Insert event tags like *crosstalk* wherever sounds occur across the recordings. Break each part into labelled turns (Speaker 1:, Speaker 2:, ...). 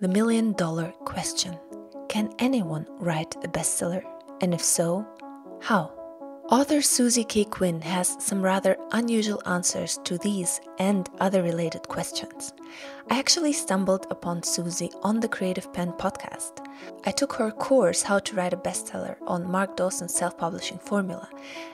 Speaker 1: The million dollar question Can anyone write a bestseller? And if so, how? Author Suzy K. Quinn has some rather unusual answers to these and other related questions. I actually stumbled upon Suzy on the Creative Penn podcast. I took her course, How to Write a Bestseller, on Mark Dawson's self publishing formula,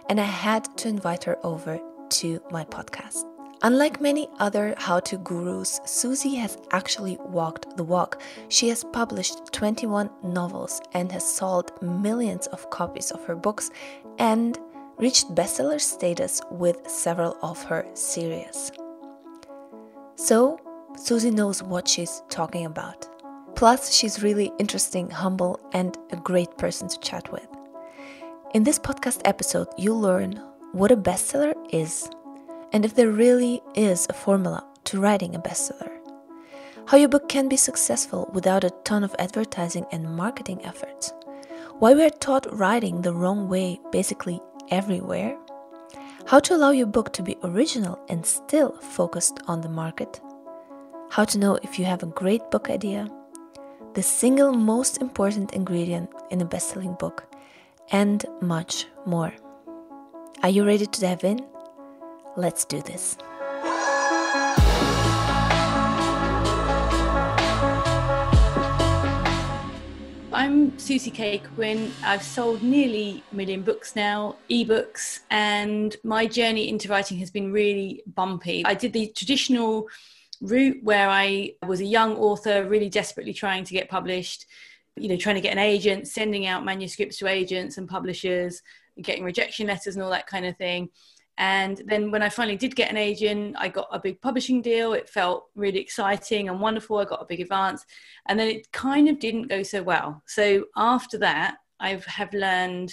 Speaker 1: and I had to invite her over to my podcast. Unlike many other how to gurus, Suzy has actually walked the walk. She has published 21 novels and has sold millions of copies of her books and reached bestseller status with several of her series. So, Suzy knows what she's talking about. Plus, she's really interesting, humble, and a great person to chat with. In this podcast episode, you'll learn what a bestseller is and if there really is a formula to writing a bestseller. How your book can be successful without a ton of advertising and marketing efforts. Why we are taught writing the wrong way basically everywhere. How to allow your book to be original and still focused on the market. How to know if you have a great book idea. The single most important ingredient in a best selling book. And much more. Are you ready to dive in? Let's do this.
Speaker 2: I'm Suzy K. Quinn. I've sold nearly a million books now, ebooks, and my journey into writing has been really bumpy. I did the traditional route where I was a young author, really desperately trying to get published, you know, trying to get an agent, sending out manuscripts to agents and publishers, getting rejection letters and all that kind of thing. And then when I finally did get an agent, I got a big publishing deal. It felt really exciting and wonderful. I got a big advance. And then it kind of didn't go so well. So after that, I have learned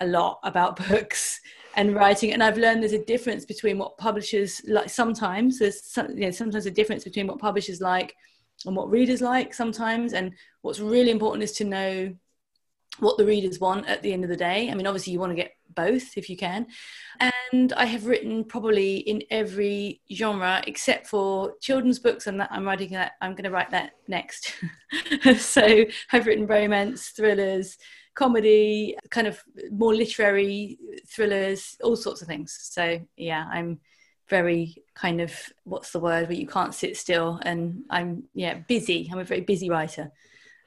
Speaker 2: a lot about *laughs* books and writing and i've learned there's a difference between what publishers like sometimes there's some, you know sometimes a difference between what publishers like and what readers like sometimes and what's really important is to know what the readers want at the end of the day. I mean, obviously, you want to get both if you can. And I have written probably in every genre except for children's books, and that I'm writing that. I'm going to write that next. *laughs* so I've written romance, thrillers, comedy, kind of more literary thrillers, all sorts of things. So yeah, I'm very kind of what's the word where you can't sit still, and I'm yeah busy. I'm a very busy writer.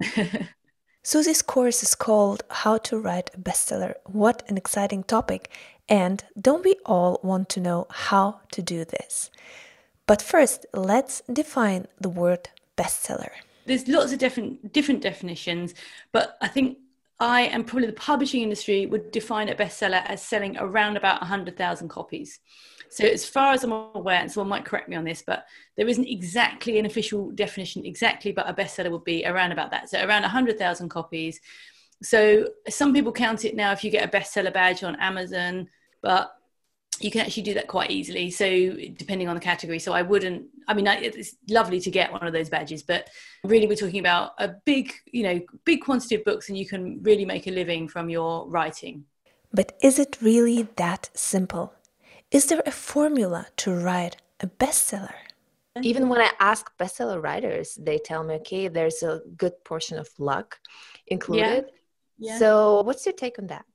Speaker 2: *laughs*
Speaker 1: Suzy's course is called How to Write a Bestseller. What an exciting topic! And don't we all want to know how to do this? But first, let's define the word bestseller.
Speaker 2: There's lots of different different definitions, but I think I and probably the publishing industry would define a bestseller as selling around about 100,000 copies. So, as far as I'm aware, and someone might correct me on this, but there isn't exactly an official definition exactly, but a bestseller would be around about that. So, around 100,000 copies. So, some people count it now if you get a bestseller badge on Amazon, but you can actually do that quite easily. So, depending on the category. So, I wouldn't, I mean, it's lovely to get one of those badges, but really, we're talking about a big, you know, big quantity of books, and you can really make a living from your writing.
Speaker 1: But is it really that simple? Is there a formula to write a bestseller?
Speaker 3: Even when I ask bestseller writers, they tell me, okay, there's a good portion of luck included. Yeah. Yeah. So, what's your take on that?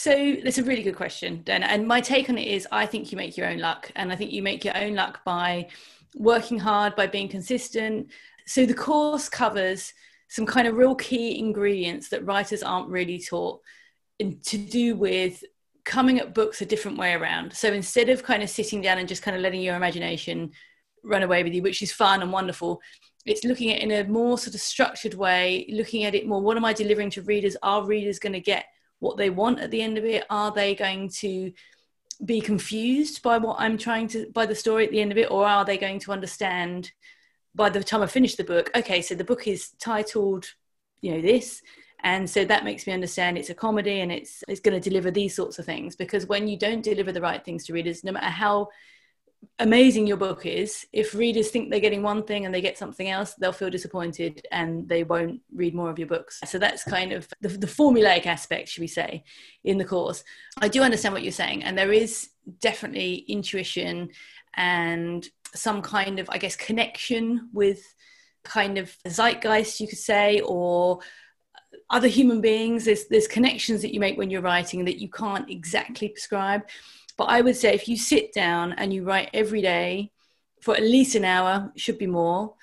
Speaker 2: So that's a really good question, Dana. And my take on it is I think you make your own luck. And I think you make your own luck by working hard, by being consistent. So the course covers some kind of real key ingredients that writers aren't really taught to do with coming at books a different way around. So instead of kind of sitting down and just kind of letting your imagination run away with you, which is fun and wonderful, it's looking at it in a more sort of structured way, looking at it more what am I delivering to readers? Are readers going to get what they want at the end of it? Are they going to be confused by what I'm trying to, by the story at the end of it? Or are they going to understand by the time I finish the book, okay, so the book is titled, you know, this and so that makes me understand it's a comedy and it's it's going to deliver these sorts of things because when you don't deliver the right things to readers no matter how amazing your book is if readers think they're getting one thing and they get something else they'll feel disappointed and they won't read more of your books so that's kind of the, the formulaic aspect should we say in the course i do understand what you're saying and there is definitely intuition and some kind of i guess connection with kind of zeitgeist, you could say, or other human beings. There's, there's connections that you make when you're writing that you can't exactly prescribe. But I would say if you sit down and you write every day for at least an hour, should be more,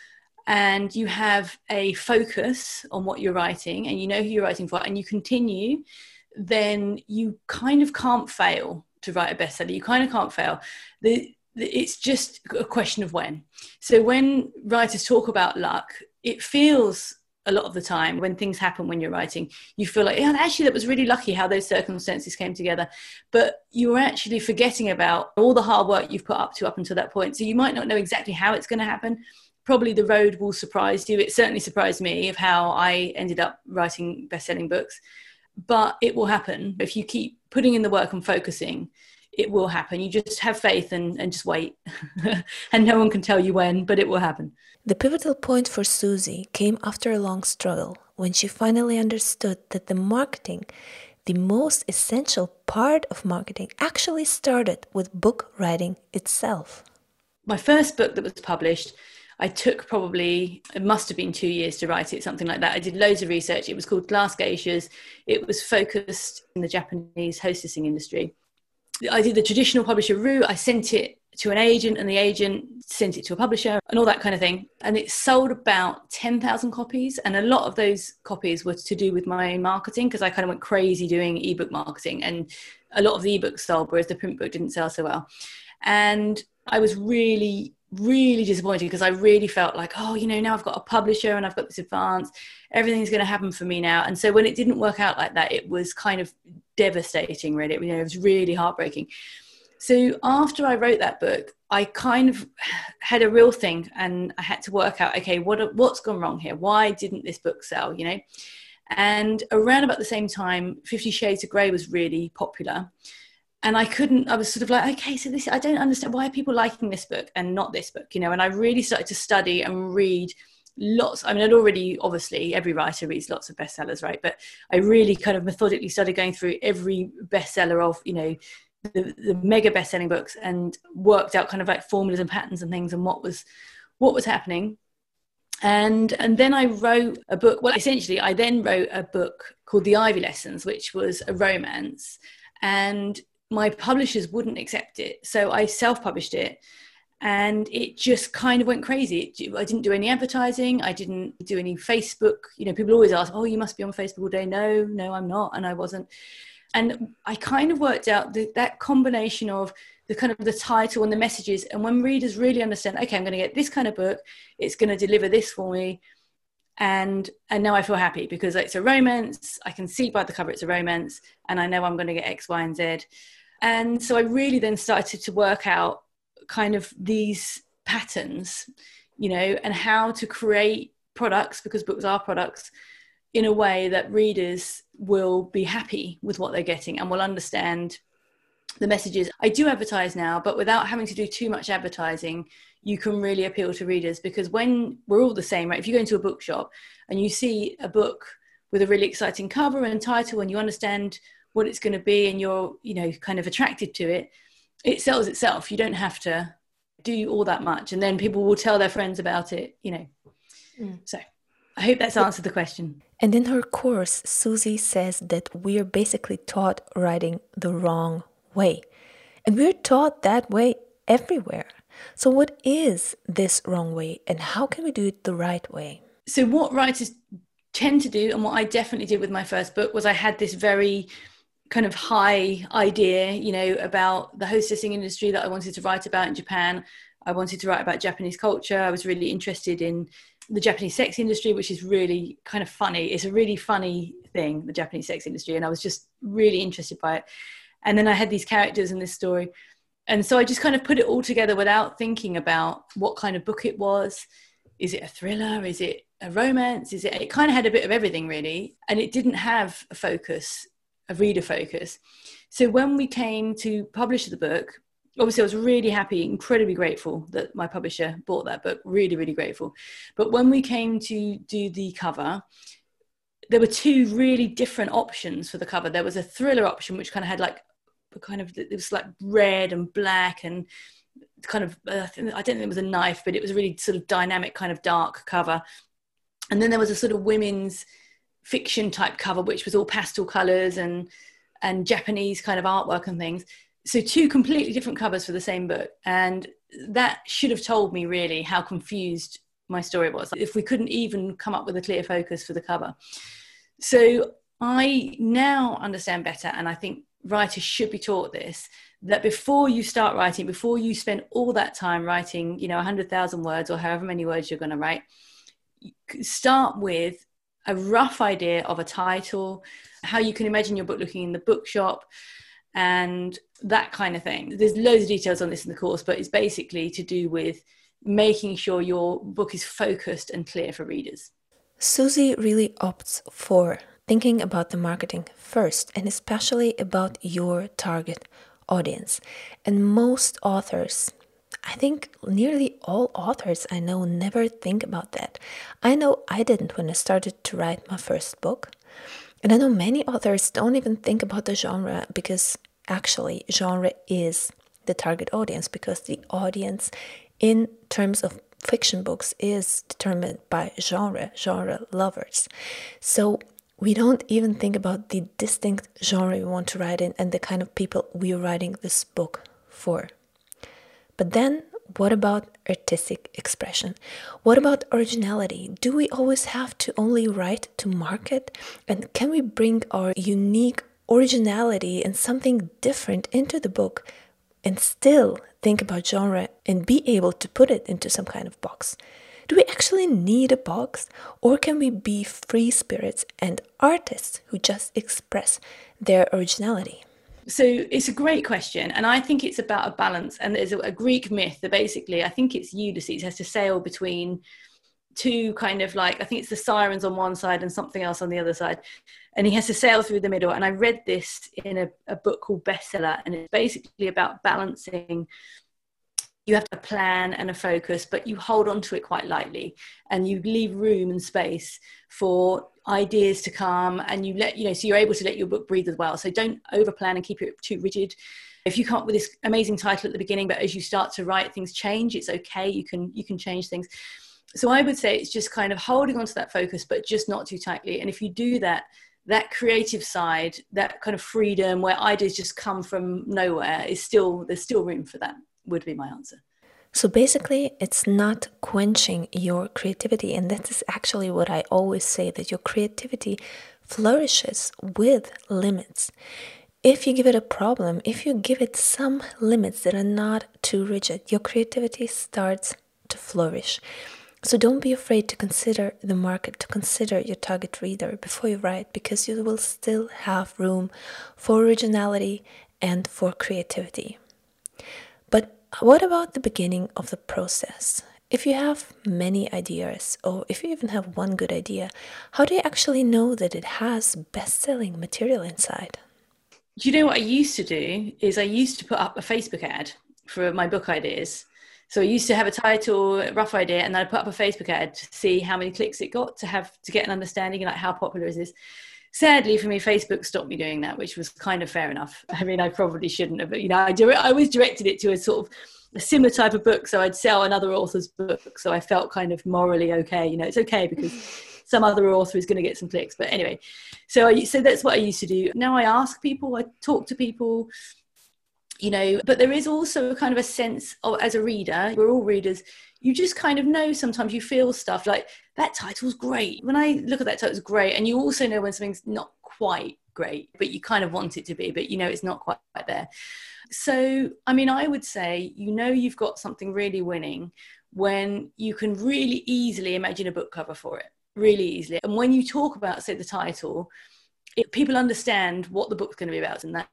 Speaker 2: and you have a focus on what you're writing and you know who you're writing for and you continue, then you kind of can't fail to write a bestseller. You kind of can't fail. The, the, it's just a question of when. So when writers talk about luck, it feels a lot of the time when things happen when you're writing, you feel like, yeah, actually, that was really lucky how those circumstances came together. But you're actually forgetting about all the hard work you've put up to up until that point. So you might not know exactly how it's going to happen. Probably the road will surprise you. It certainly surprised me of how I ended up writing best-selling books. But it will happen if you keep putting in the work and focusing it will happen. You just have faith and, and just wait. *laughs* and no one can tell you when, but it will happen.
Speaker 1: The pivotal point for Suzy came after a long struggle when she finally understood that the marketing, the most essential part of marketing, actually started with book writing itself.
Speaker 2: My first book that was published, I took probably, it must have been two years to write it, something like that. I did loads of research. It was called Glass Geishas. It was focused in the Japanese hostessing industry. I did the traditional publisher route. I sent it to an agent, and the agent sent it to a publisher, and all that kind of thing. And it sold about 10,000 copies. And a lot of those copies were to do with my own marketing because I kind of went crazy doing ebook marketing. And a lot of the ebooks sold, whereas the print book didn't sell so well. And I was really really disappointed because I really felt like, oh, you know, now I've got a publisher and I've got this advance, everything's going to happen for me now. And so when it didn't work out like that, it was kind of devastating, really. You know, it was really heartbreaking. So after I wrote that book, I kind of had a real thing, and I had to work out, okay, what what's gone wrong here? Why didn't this book sell? You know, and around about the same time, Fifty Shades of Grey was really popular and I couldn't, I was sort of like, okay, so this, I don't understand why are people liking this book and not this book, you know? And I really started to study and read lots. I mean, I'd already, obviously, every writer reads lots of bestsellers, right? But I really kind of methodically started going through every bestseller of, you know, the, the mega best-selling books and worked out kind of like formulas and patterns and things and what was what was happening and and then i wrote a book well essentially i then wrote a book called the ivy lessons which was a romance and my publishers wouldn't accept it. So I self published it and it just kind of went crazy. I didn't do any advertising. I didn't do any Facebook. You know, people always ask, "Oh, you must be on Facebook all day." No, no, I'm not, and I wasn't. And I kind of worked out that that combination of the kind of the title and the messages, and when readers really understand, okay, I'm going to get this kind of book. It's going to deliver this for me, and and now I feel happy because it's a romance. I can see by the cover it's a romance, and I know I'm going to get X, Y, and Z and so I really then started to work out kind of these patterns, you know, and how to create products because books are products in a way that readers will be happy with what they're getting and will understand the messages. I do advertise now, but without having to do too much advertising, you can really appeal to readers because when we're all the same, right? If you go into a bookshop and you see a book with a really exciting cover and title and you understand what it's going to be and you're you know kind of attracted to it it sells itself. You don't have to do all that much. And then people will tell their friends about it you know. Mm. so i hope that's answered the question.
Speaker 1: And in her course suzy says that we're basically taught writing the wrong way. And we're taught that way everywhere. So what is this wrong way and how can we do it the right way?
Speaker 2: So what writers tend to do and what i definitely did with my first book was i had this very kind of high idea, you know, about the hostessing industry that I wanted to write about in Japan. I wanted to write about Japanese culture. I was really interested in the Japanese sex industry, which is really kind of funny. It's a really funny thing, the Japanese sex industry. And I was just really interested by it. And then I had these characters in this story. And so I just kind of put it all together without thinking about what kind of book it was. Is it a thriller? Is it a romance? Is it? It kind of had a bit of everything, really. And it didn't have a focus a reader focus. So when we came to publish the book, obviously I was really happy, incredibly grateful that my publisher bought that book, really, really grateful. But when we came to do the cover, there were two really different options for the cover. There was a thriller option, which kind of had like kind of it was like red and black and kind of uh, I don't think it was a knife, but it was a really sort of dynamic kind of dark cover. And then there was a sort of women's fiction type cover, which was all pastel colors and and Japanese kind of artwork and things. So two completely different covers for the same book, and that should have told me really how confused my story was. If we couldn't even come up with a clear focus for the cover, so I now understand better, and I think writers should be taught this that before you start writing, before you spend all that time writing, you know, 100,000 words or however many words you're going to write, start with a rough idea of a title, how you can imagine your book looking in the bookshop, and that kind of thing. There's loads of details on this in the course, but it's basically to do with making sure your book is focused and clear for readers.
Speaker 1: Susie really opts for thinking about the marketing first and especially about your target audience. And most authors, I think nearly all authors I know never think about that. I know I didn't when I started to write my first book. And I know many authors don't even think about the genre because actually, genre is the target audience because the audience, in terms of fiction books, is determined by genre, genre lovers. So we don't even think about the distinct genre we want to write in and the kind of people we're writing this book for. But then, what about artistic expression? What about originality? Do we always have to only write to market? And can we bring our unique originality and something different into the book and still think about genre and be able to put it into some kind of box? Do we actually need a box? Or can we be free spirits and artists who just express their originality?
Speaker 2: So it's a great question. And I think it's about a balance. And there's a, a Greek myth that basically, I think it's Ulysses has to sail between two kind of like, I think it's the sirens on one side and something else on the other side. And he has to sail through the middle. And I read this in a, a book called Bestseller. And it's basically about balancing you have a plan and a focus, but you hold on to it quite lightly and you leave room and space for ideas to come and you let, you know, so you're able to let your book breathe as well. So don't over plan and keep it too rigid. If you come up with this amazing title at the beginning, but as you start to write, things change, it's okay. You can, you can change things. So I would say it's just kind of holding on to that focus, but just not too tightly. And if you do that, that creative side, that kind of freedom where ideas just come from nowhere is still, there's still room for that would be my answer.
Speaker 1: So basically, it's not quenching your creativity. And that is actually what I always say that your creativity flourishes with limits. If you give it a problem, if you give it some limits that are not too rigid, your creativity starts to flourish. So don't be afraid to consider the market, to consider your target reader before you write, because you will still have room for originality and for creativity. But what about the beginning of the process? If you have many ideas, or if you even have one good idea, how do you actually know that it has best selling material inside?
Speaker 2: Do you know what I used to do? Is I used to put up a Facebook ad for my book ideas. So I used to have a title, rough idea, and then I put up a Facebook ad to see how many clicks it got to have to get an understanding of like how popular is this sadly for me facebook stopped me doing that which was kind of fair enough. *laughs* I mean i probably shouldn't have but you know i, do, I always directed it to a sort of a similar type of book so i'd sell another author's book so i felt kind of morally okay. You know it's okay because *laughs* some other author is going to get some clicks but anyway. So I, so that's what i used to do. Now i ask people i talk to people you know but there is also kind of a sense of as a reader we're all readers you just kind of know sometimes you feel stuff like that title's great. When I look at that title, it's great. And you also know when something's not quite great, but you kind of want it to be, but you know it's not quite there. So, I mean, I would say you know you've got something really winning when you can really easily imagine a book cover for it, really easily. And when you talk about, say, the title, it, people understand what the book's going to be about, and that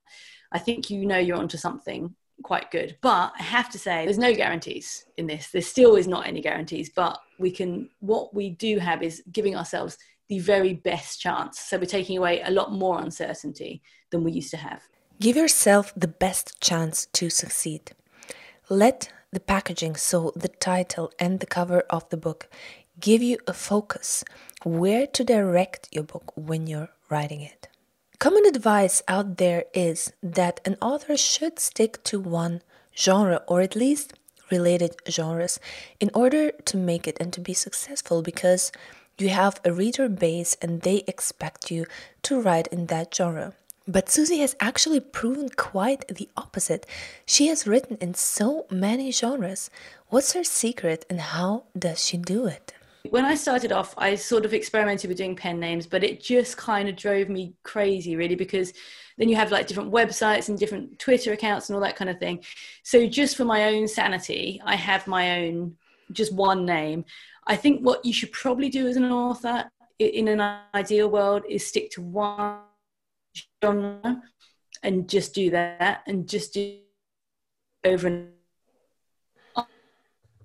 Speaker 2: I think you know you're onto something quite good. But I have to say, there's no guarantees in this. There still is not any guarantees, but we can, what we do have is giving ourselves the very best chance. So we're taking away a lot more uncertainty than we used to have.
Speaker 1: Give yourself the best chance to succeed. Let the packaging, so the title and the cover of the book, give you a focus where to direct your book when you're writing it. Common advice out there is that an author should stick to one genre or at least related genres in order to make it and to be successful because you have a reader base and they expect you to write in that genre. But Suzy has actually proven quite the opposite. She has written in so many genres. What's her secret and how does she do it?
Speaker 2: When I started off, I sort of experimented with doing pen names, but it just kind of drove me crazy, really, because then you have like different websites and different Twitter accounts and all that kind of thing. So, just for my own sanity, I have my own, just one name. I think what you should probably do as an author in an ideal world is stick to one genre and just do that and just do over and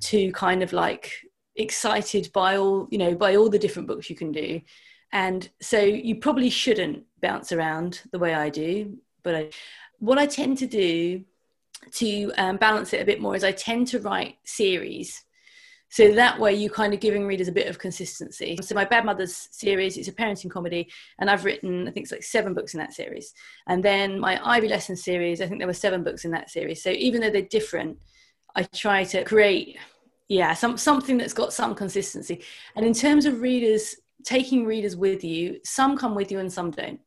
Speaker 2: to kind of like excited by all you know by all the different books you can do. And so you probably shouldn't bounce around the way i do but I, what i tend to do to um, balance it a bit more is i tend to write series. So that way you're kind of giving readers a bit of consistency. So my bad mothers series it's a parenting comedy and i've written i think it's like seven books in that series. And then my ivy lesson series i think there were seven books in that series. So even though they're different i try to create yeah some something that's got some consistency. And in terms of readers taking readers with you some come with you and some don't.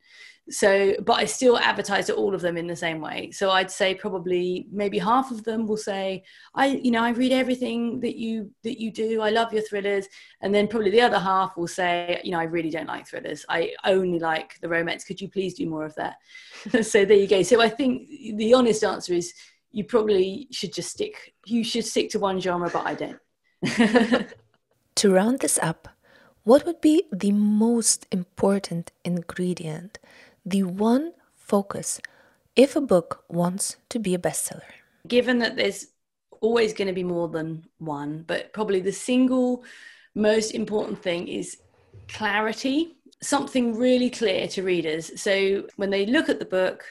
Speaker 2: So but i still advertise to all of them in the same way. So i'd say probably maybe half of them will say i you know i read everything that you that you do. I love your thrillers. And then probably the other half will say you know i really don't like thrillers. I only like the romance. Could you please do more of that? *laughs* So there you go. So i think the honest answer is you probably should just stick you should stick to one genre but i don't *laughs*
Speaker 1: to round this up what would be the most important ingredient the one focus if a book wants to be a bestseller?
Speaker 2: Given that there's always going to be more than one, but probably the single most important thing is clarity, something really clear to readers. So when they look at the book,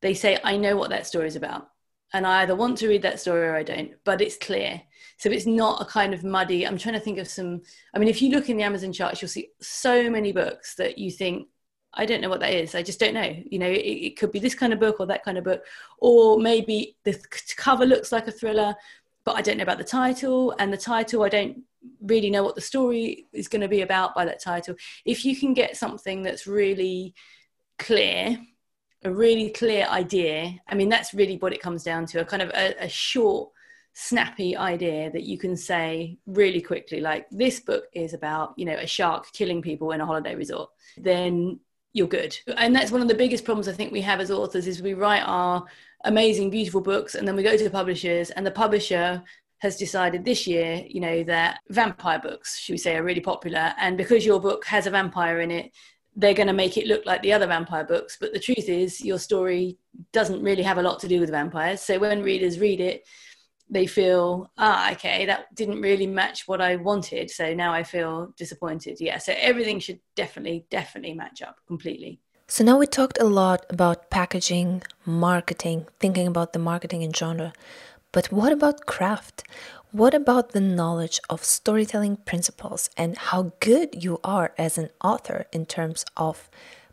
Speaker 2: they say, I know what that story is about. And I either want to read that story or I don't, but it's clear. So it's not a kind of muddy. I'm trying to think of some. I mean, if you look in the Amazon charts, you'll see so many books that you think, I don't know what that is. I just don't know. You know, it, it, could be this kind of book or that kind of book, or maybe the cover looks like a thriller, but I don't know about the title, and the title I don't really know what the story is going to be about by that title. If you can get something that's really clear, a really clear idea, I mean, that's really what it comes down to a kind of a, a short snappy idea that you can say really quickly like this book is about you know a shark killing people in a holiday resort then you're good. And that's one of the biggest problems I think we have as authors is we write our amazing, beautiful books and then we go to the publishers and the publisher has decided this year, you know, that vampire books, should we say, are really popular. And because your book has a vampire in it, they're going to make it look like the other vampire books. But the truth is, your story doesn't really have a lot to do with vampires. So when readers read it, they feel ah okay that didn't really match what i wanted so now i feel disappointed yeah so everything should definitely definitely match up completely
Speaker 1: so now we talked a lot about packaging marketing thinking about the marketing in genre but what about craft what about the knowledge of storytelling principles and how good you are as an author in terms of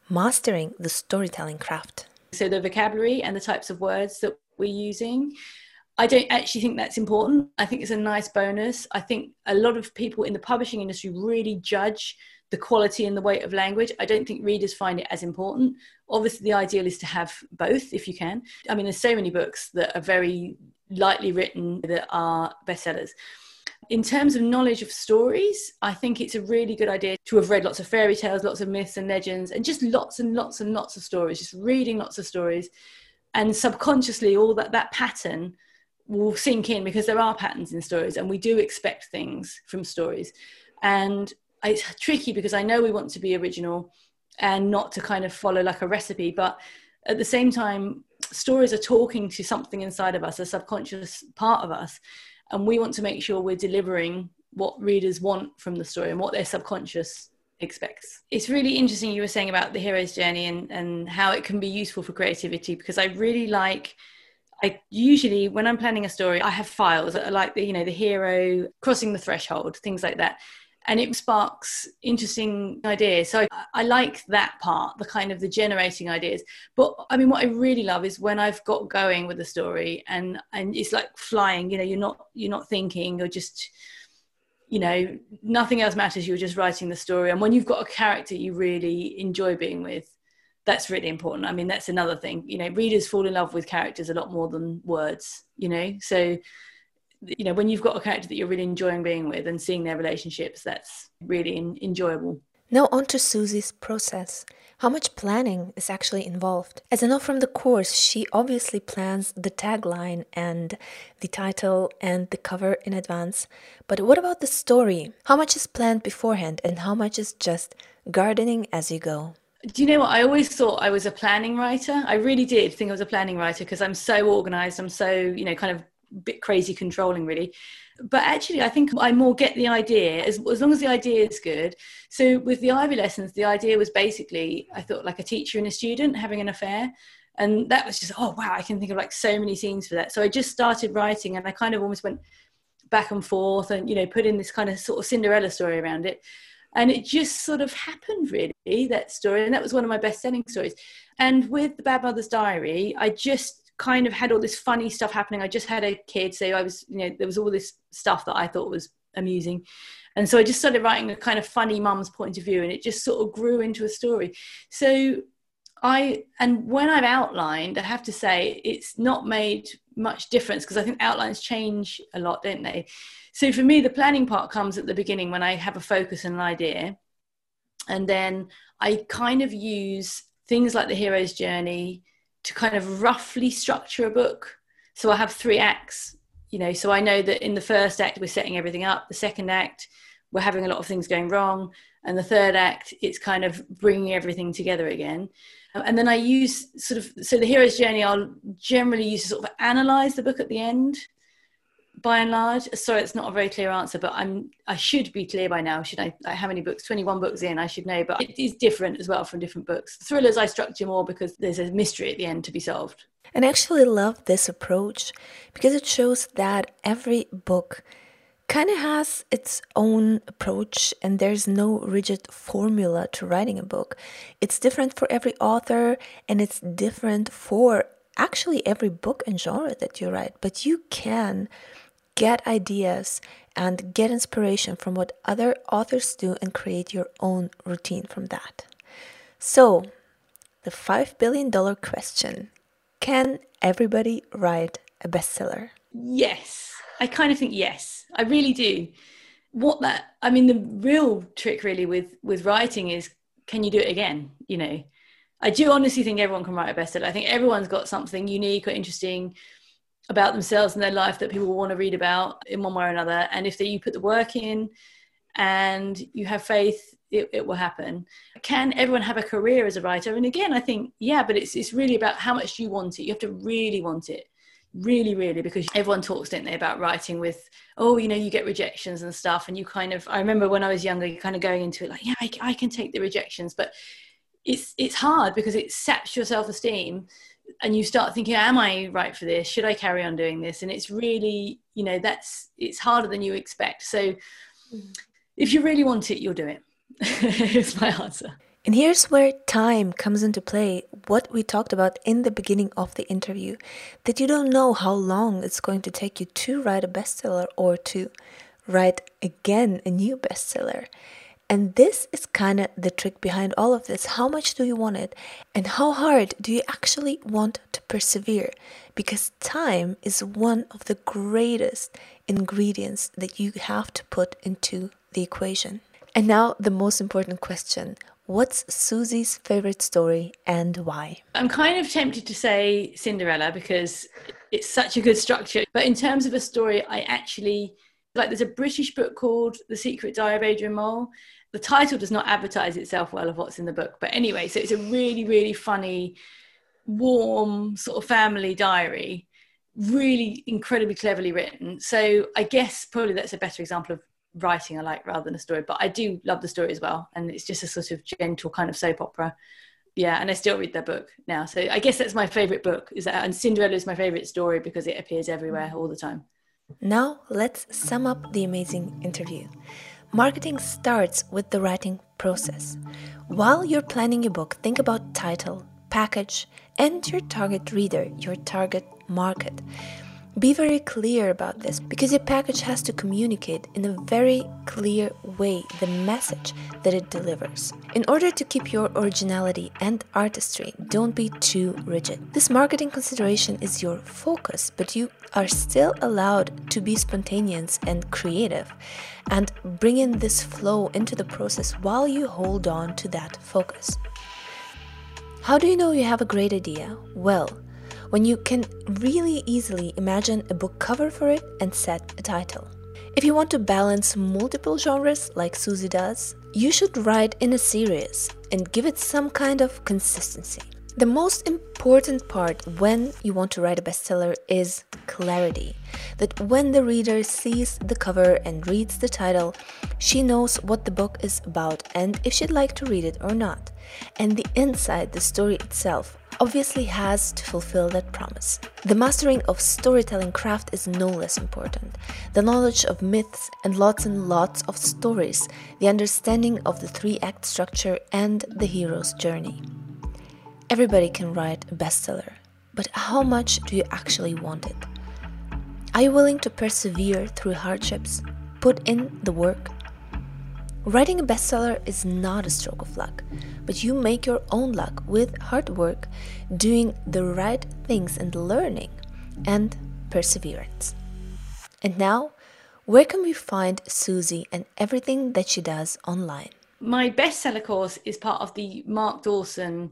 Speaker 1: mastering the storytelling craft
Speaker 2: so the vocabulary and the types of words that we're using I don't actually think that's important. I think it's a nice bonus. I think a lot of people in the publishing industry really judge the quality and the weight of language. I don't think readers find it as important. Obviously, the ideal is to have both if you can. I mean, there's so many books that are very lightly written that are bestsellers. In terms of knowledge of stories, I think it's a really good idea to have read lots of fairy tales, lots of myths and legends, and just lots and lots and lots of stories, just reading lots of stories. And subconsciously, all that, that pattern will sink in because there are patterns in stories and we do expect things from stories and it's tricky because i know we want to be original and not to kind of follow like a recipe but at the same time stories are talking to something inside of us a subconscious part of us and we want to make sure we're delivering what readers want from the story and what their subconscious expects. It's really interesting you were saying about the hero's journey and, and how it can be useful for creativity because I really like I usually, when I'm planning a story, I have files like the, you know, the hero crossing the threshold, things like that. And it sparks interesting ideas. So I, I, like that part, the kind of the generating ideas. But I mean, what I really love is when I've got going with the story and and it's like flying. You know, you're not you're not thinking. You're just you know nothing else matters. You're just writing the story. And when you've got a character you really enjoy being with, that's really important. I mean, that's another thing. You know, readers fall in love with characters a lot more than words. You know, so you know when you've got a character that you're really enjoying being with and seeing their relationships that's really in, enjoyable
Speaker 1: now on to suzy's process how much planning is actually involved as i know from the course she obviously plans the tagline and the title and the cover in advance but what about the story how much is planned beforehand and how much is just gardening as you go
Speaker 2: do you know what? I always thought I was a planning writer. I really did think I was a planning writer because I'm so organized. I'm so, you know, kind of bit crazy controlling really. But actually i think i more get the idea as, as long as the idea is good. So with the ivy lessons the idea was basically i thought like a teacher and a student having an affair. And that was just oh wow i can think of like so many scenes for that. So i just started writing and i kind of almost went back and forth and you know put in this kind of sort of cinderella story around it. And it just sort of happened really that story. And that was one of my best selling stories. And with the bad mother's diary i just kind of had all this funny stuff happening. I just had a kid, so I was, you know, there was all this stuff that I thought was amusing. And so I just started writing a kind of funny mum's point of view, and it just sort of grew into a story. So I, and when I've outlined, I have to say it's not made much difference because I think outlines change a lot, don't they? So for me, the planning part comes at the beginning when I have a focus and an idea. And then I kind of use things like the hero's journey, to kind of roughly structure a book. So I have three acts, you know, so I know that in the first act we're setting everything up, the second act we're having a lot of things going wrong, and the third act it's kind of bringing everything together again. Um, and then I use sort of so the hero's journey I'll generally use to sort of analyze the book at the end by and large sorry it's not a very clear answer but i'm i should be clear by now should i how many books 21 books in i should know but it is different as well from different books. Thrillers i structure more because there's a mystery at the end to be solved.
Speaker 1: And i actually love this approach because it shows that every book kind of has its own approach and there's no rigid formula to writing a book. It's different for every author and it's different for actually every book and genre that you write but you can get ideas and get inspiration from what other authors do and create your own routine from that. So, the $5 billion question can everybody write a bestseller?
Speaker 2: Yes, I kind of think yes. I really do. What that, I mean, the real trick really with, with writing is can you do it again? You know, I do honestly think everyone can write a bestseller. I think everyone's got something unique or interesting about themselves and their life that people want to read about in one way or another. And if you put the work in and you have faith, it, it, will happen. Can everyone have a career as a writer? And again, I think, yeah, but it's, it's really about how much you want it. You have to really want it. Really, really, because everyone talks, don't they, about writing with, oh, you know, you get rejections and stuff. And you kind of, I remember when I was younger, you kind of going into it like, yeah, I, I can take the rejections. But it's, it's hard because it saps your self esteem and you start thinking am i right for this? Should i carry on doing this? And it's really you know that's it's harder than you expect. So if you really want it you'll do it *laughs* is my answer.
Speaker 1: And here's where time comes into play. What we talked about in the beginning of the interview that you don't know how long it's going to take you to write a bestseller or to write again a new bestseller and this is kind of the trick behind all of this. How much do you want it? And how hard do you actually want to persevere? Because time is one of the greatest ingredients that you have to put into the equation. And now, the most important question What's Suzy's favorite story and why?
Speaker 2: I'm kind of tempted to say Cinderella because it's such a good structure. But in terms of a story, I actually like there's a British book called The Secret Diary of Adrian Mole, the title does not advertise itself well of what's in the book. But anyway, so it's a really, really funny, warm sort of family diary, really incredibly cleverly written. So I guess probably that's a better example of writing I like rather than a story. But I do love the story as well. And it's just a sort of gentle kind of soap opera. Yeah, and I still read their book now. So I guess that's my favorite book. Is that and Cinderella is my favorite story because it appears everywhere all the time.
Speaker 1: Now let's sum up the amazing interview. Marketing starts with the writing process. While you're planning your book, think about title, package, and your target reader, your target market. Be very clear about this because your package has to communicate in a very clear way the message that it delivers. In order to keep your originality and artistry, don't be too rigid. This marketing consideration is your focus, but you are still allowed to be spontaneous and creative and bring in this flow into the process while you hold on to that focus. How do you know you have a great idea? Well, when you can really easily imagine a book cover for it and set a title. If you want to balance multiple genres like Suzy does, you should write in a series and give it some kind of consistency. The most important part when you want to write a bestseller is clarity. That when the reader sees the cover and reads the title, she knows what the book is about and if she'd like to read it or not. And the inside, the story itself, obviously has to fulfill that promise. The mastering of storytelling craft is no less important. The knowledge of myths and lots and lots of stories, the understanding of the three act structure and the hero's journey. Everybody can write a bestseller, but how much do you actually want it? Are you willing to persevere through hardships, put in the work? Writing a bestseller is not a stroke of luck, but you make your own luck with hard work, doing the right things and learning, and perseverance. And now, where can we find Susie and everything that she does online?
Speaker 2: My bestseller course is part of the Mark Dawson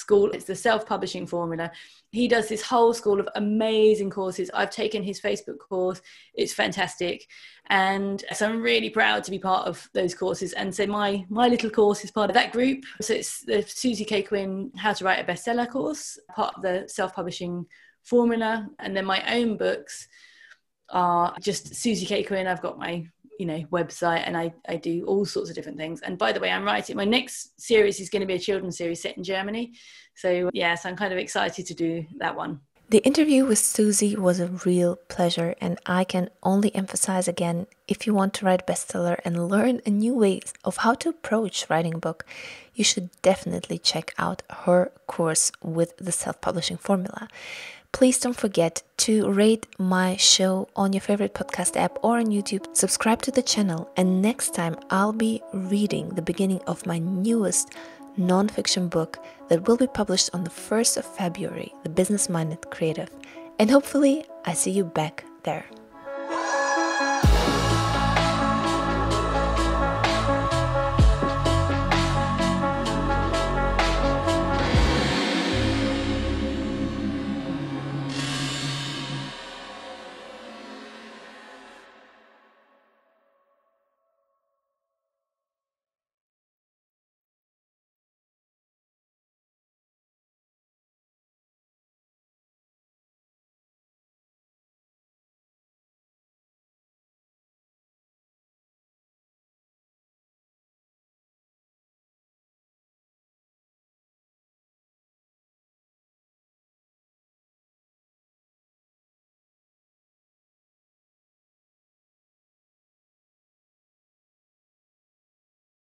Speaker 2: school. It's the self publishing formula. He does this whole school of amazing courses. I've taken his Facebook course, it's fantastic. And so I'm really proud to be part of those courses. And so my, my little course is part of that group. So it's the Suzy K. Quinn How to Write a Bestseller course, part of the self publishing formula. And then my own books are just Suzy K. Quinn. I've got my you know website and I, I do all sorts of different things. And by the way i'm writing my next series is going to be a children's series set in germany. So yes i'm kind of excited to do that one.
Speaker 1: The interview with Suzy was a real pleasure, and I can only emphasize again if you want to write a bestseller and learn a new way of how to approach writing a book, you should definitely check out her course with the self publishing formula. Please don't forget to rate my show on your favorite podcast app or on YouTube. Subscribe to the channel, and next time I'll be reading the beginning of my newest nonfiction book that will be published on the 1st of February, The Business Minded Creative. And hopefully, I see you back there.